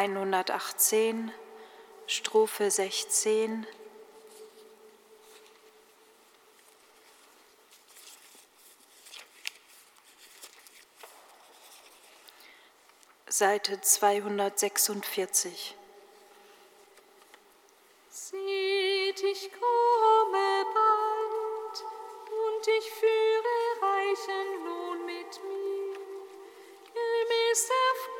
118, Strophe 16. Seite 246. Seht, ich komme bald und ich führe reichen Lohn mit mir, gemäß der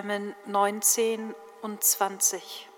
Psalmen 19 und 20.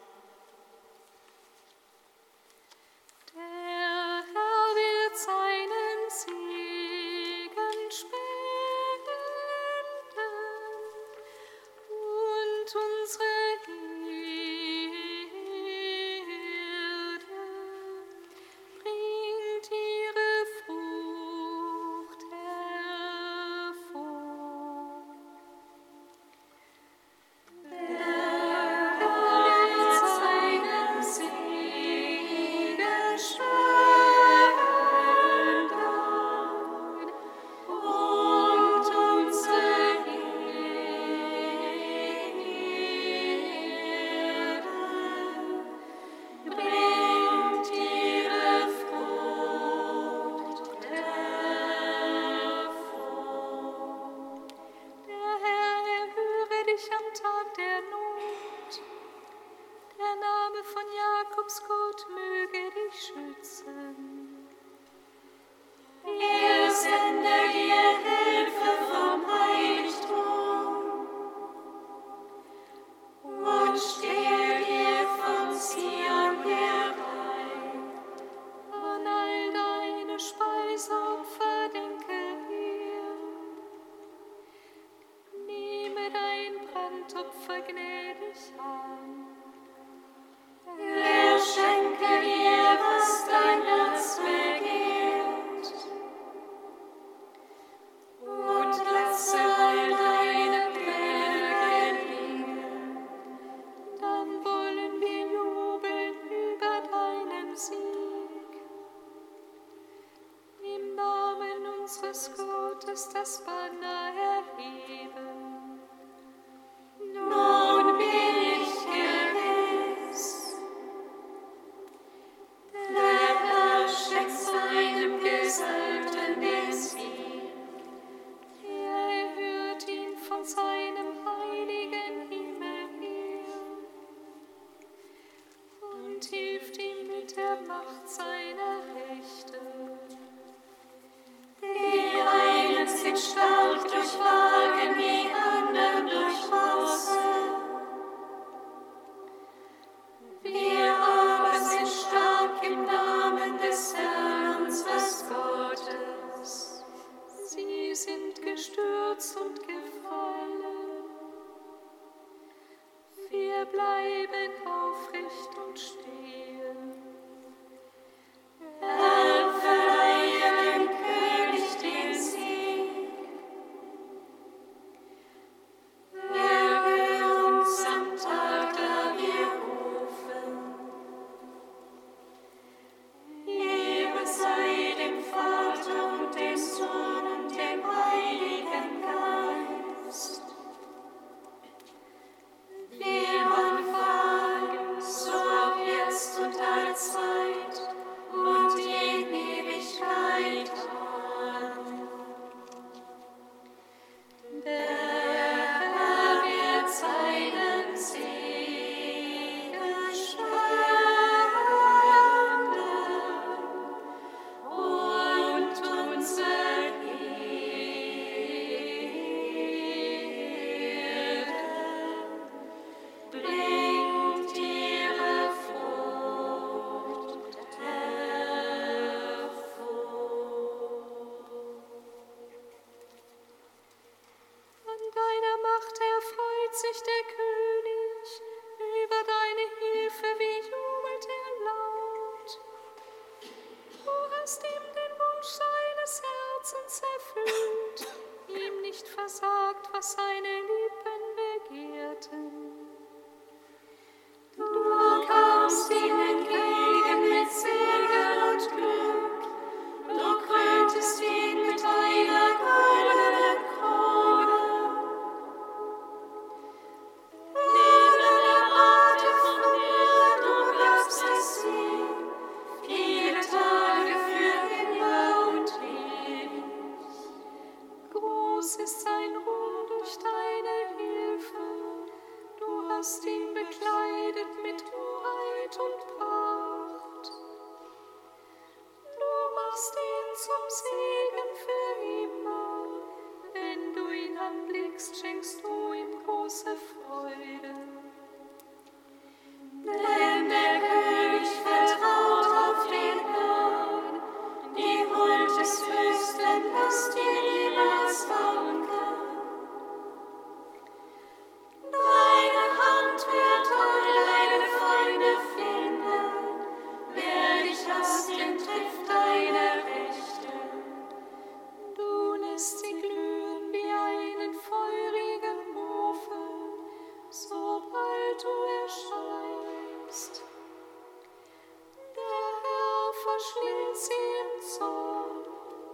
schließt im Zorn,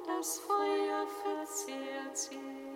das Feuer verzehrt sie.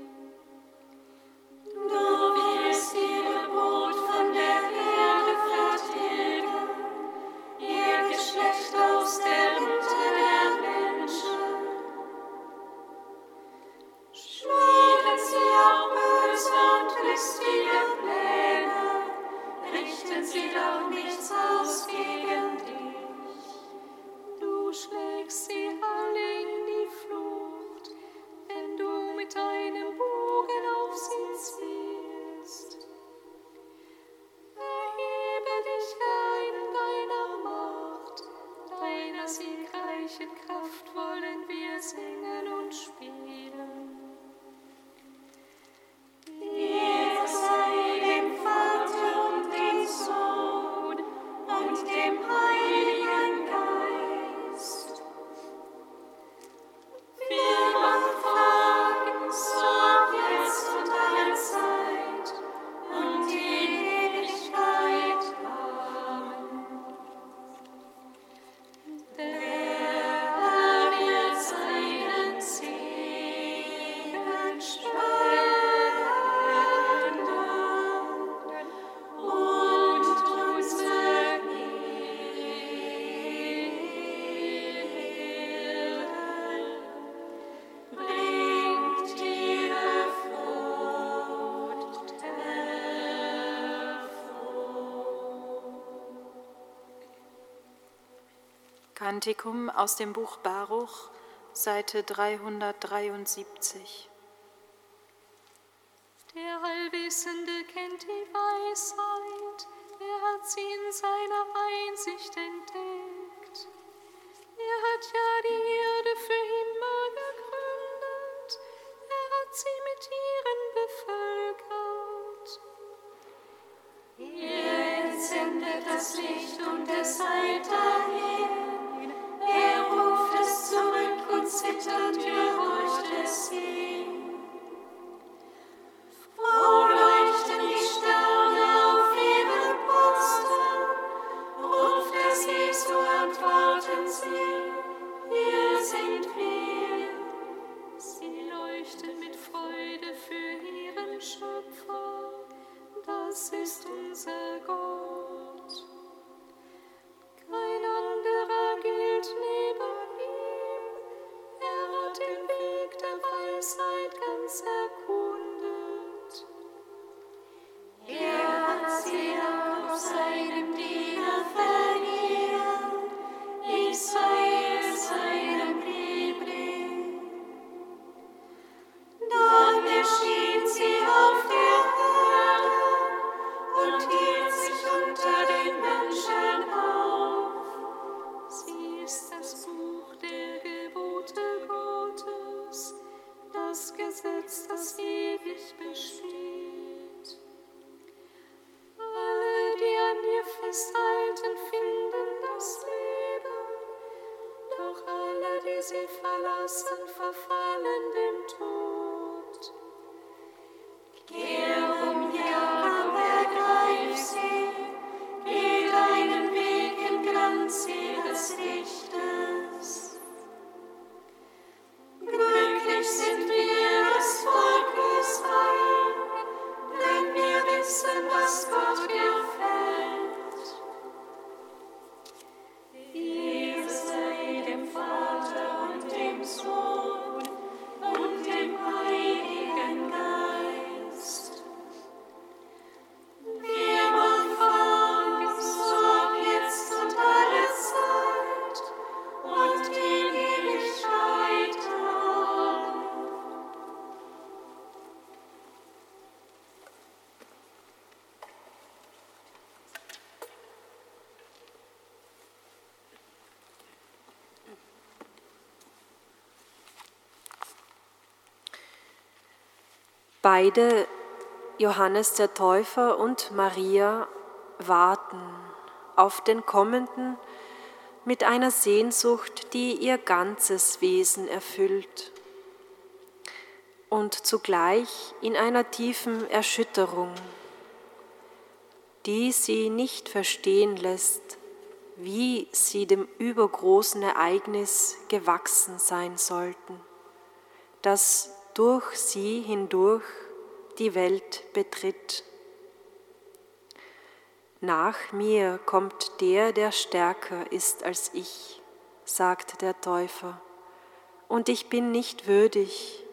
Kantikum aus dem Buch Baruch, Seite 373. Der Allwissende kennt die Weisheit, er hat sie in seiner Einsicht entdeckt. Er hat ja die Erde für immer gegründet, er hat sie mit ihren bevölkert. Er entsendet das Licht und es eilt dahin. Zittert geräuschtes See. Im Glanz Beide, Johannes der Täufer und Maria, warten auf den Kommenden mit einer Sehnsucht, die ihr ganzes Wesen erfüllt und zugleich in einer tiefen Erschütterung, die sie nicht verstehen lässt, wie sie dem übergroßen Ereignis gewachsen sein sollten, das durch sie hindurch die Welt betritt. Nach mir kommt der, der stärker ist als ich, sagt der Täufer, und ich bin nicht würdig,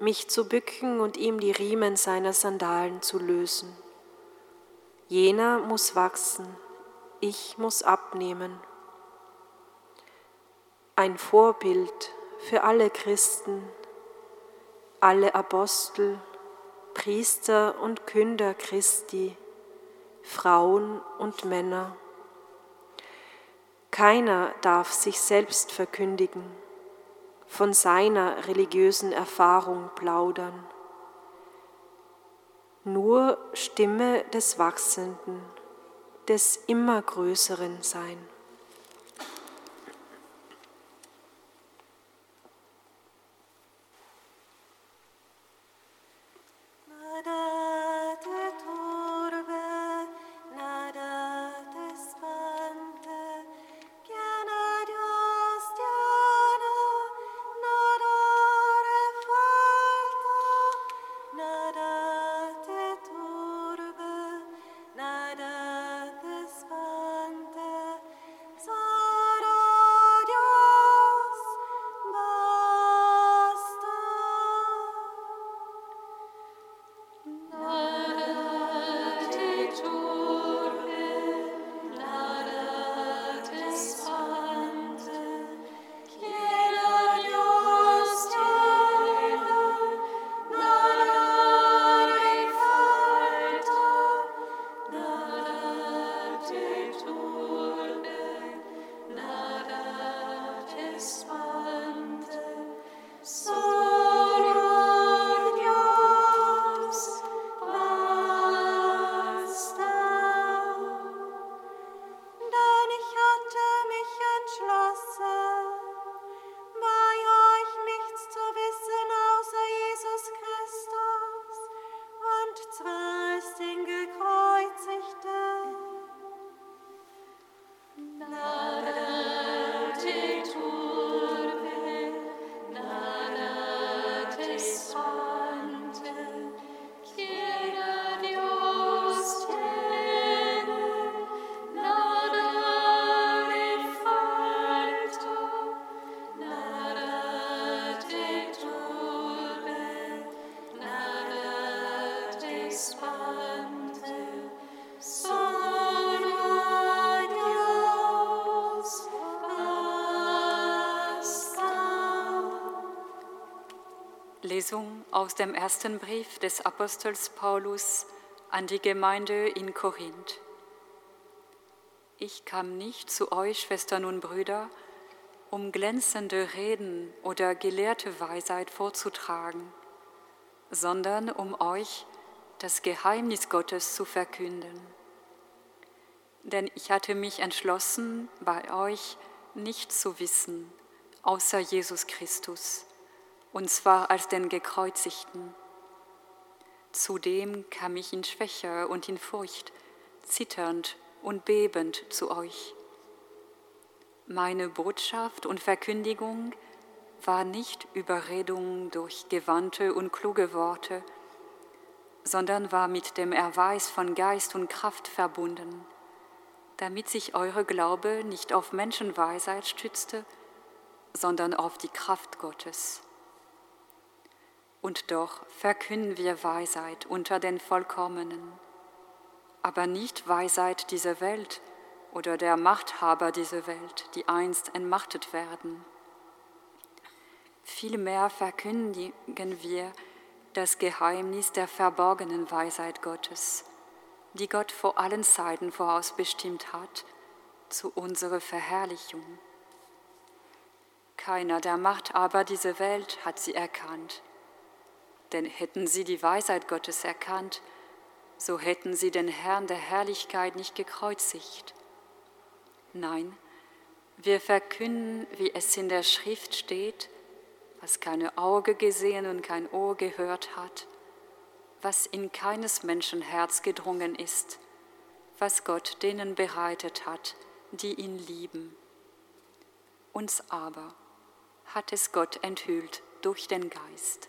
mich zu bücken und ihm die Riemen seiner Sandalen zu lösen. Jener muss wachsen, ich muss abnehmen. Ein Vorbild für alle Christen, alle Apostel, Priester und Künder Christi, Frauen und Männer. Keiner darf sich selbst verkündigen, von seiner religiösen Erfahrung plaudern. Nur Stimme des Wachsenden, des immer Größeren sein. Aus dem ersten Brief des Apostels Paulus an die Gemeinde in Korinth. Ich kam nicht zu euch, Schwestern und Brüder, um glänzende Reden oder gelehrte Weisheit vorzutragen, sondern um euch das Geheimnis Gottes zu verkünden. Denn ich hatte mich entschlossen, bei euch nicht zu wissen, außer Jesus Christus, und zwar als den Gekreuzigten. Zudem kam ich in Schwäche und in Furcht, zitternd und bebend zu euch. Meine Botschaft und Verkündigung war nicht Überredung durch gewandte und kluge Worte, sondern war mit dem Erweis von Geist und Kraft verbunden, damit sich eure Glaube nicht auf Menschenweisheit stützte, sondern auf die Kraft Gottes. Und doch verkünden wir Weisheit unter den Vollkommenen, aber nicht Weisheit dieser Welt oder der Machthaber dieser Welt, die einst entmachtet werden. Vielmehr verkündigen wir das Geheimnis der verborgenen Weisheit Gottes, die Gott vor allen Zeiten vorausbestimmt hat, zu unserer Verherrlichung. Keiner der Macht aber dieser Welt hat sie erkannt. Denn hätten sie die Weisheit Gottes erkannt, so hätten sie den Herrn der Herrlichkeit nicht gekreuzigt. Nein, wir verkünden, wie es in der Schrift steht, was keine Auge gesehen und kein Ohr gehört hat, was in keines Menschen Herz gedrungen ist, was Gott denen bereitet hat, die ihn lieben. Uns aber hat es Gott enthüllt durch den Geist.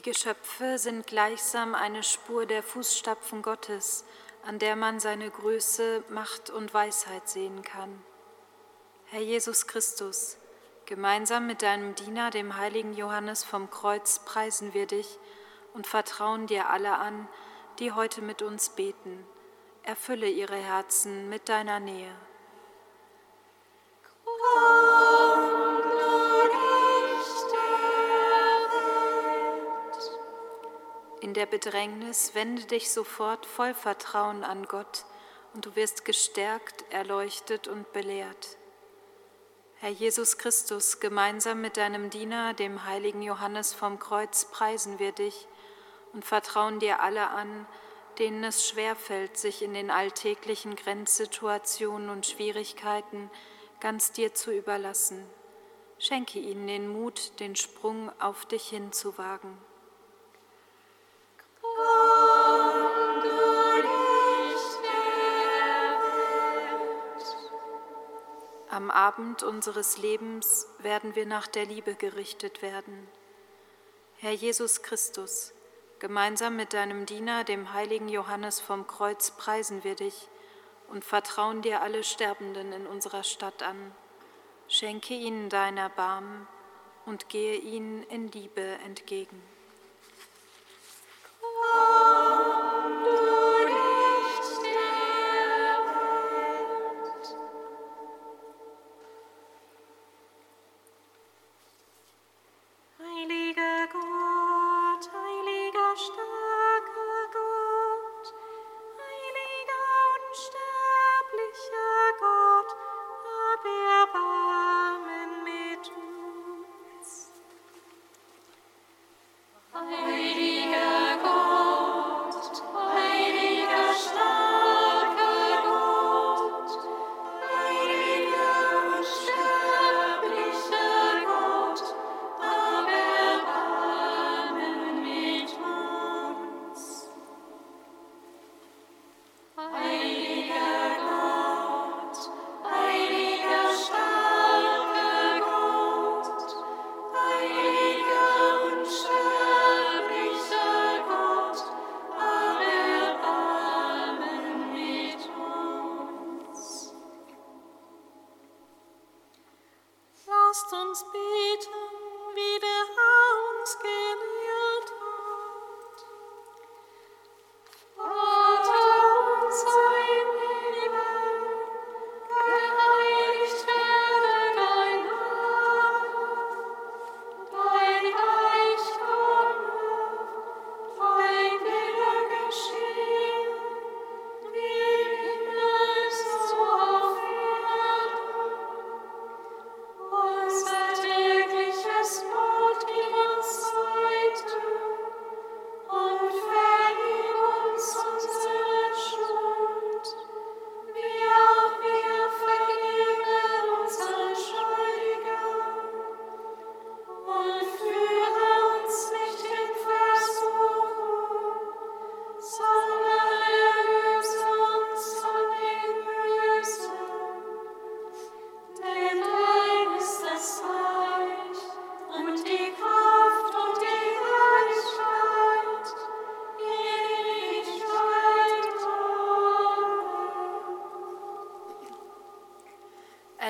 Die Geschöpfe sind gleichsam eine Spur der Fußstapfen Gottes, an der man seine Größe, Macht und Weisheit sehen kann. Herr Jesus Christus, gemeinsam mit deinem Diener, dem heiligen Johannes vom Kreuz, preisen wir dich und vertrauen dir alle an, die heute mit uns beten. Erfülle ihre Herzen mit deiner Nähe. In der Bedrängnis wende dich sofort voll Vertrauen an Gott und du wirst gestärkt, erleuchtet und belehrt. Herr Jesus Christus, gemeinsam mit deinem Diener, dem heiligen Johannes vom Kreuz, preisen wir dich und vertrauen dir alle an, denen es schwerfällt, sich in den alltäglichen Grenzsituationen und Schwierigkeiten ganz dir zu überlassen. Schenke ihnen den Mut, den Sprung auf dich hinzuwagen. Am Abend unseres Lebens werden wir nach der Liebe gerichtet werden. Herr Jesus Christus, gemeinsam mit deinem Diener, dem heiligen Johannes vom Kreuz, preisen wir dich und vertrauen dir alle Sterbenden in unserer Stadt an. Schenke ihnen dein Erbarmen und gehe ihnen in Liebe entgegen. uns beten, wie der Herr.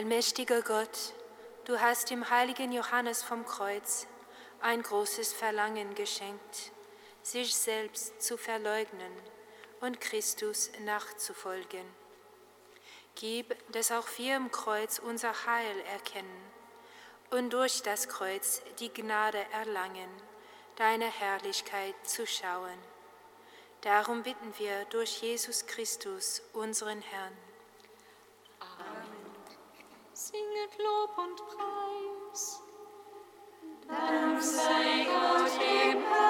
Allmächtiger Gott, du hast dem heiligen Johannes vom Kreuz ein großes Verlangen geschenkt, sich selbst zu verleugnen und Christus nachzufolgen. Gib, dass auch wir im Kreuz unser Heil erkennen und durch das Kreuz die Gnade erlangen, deine Herrlichkeit zu schauen. Darum bitten wir durch Jesus Christus, unseren Herrn. mit Lob und Preis. Dank sei Gott im Herrn.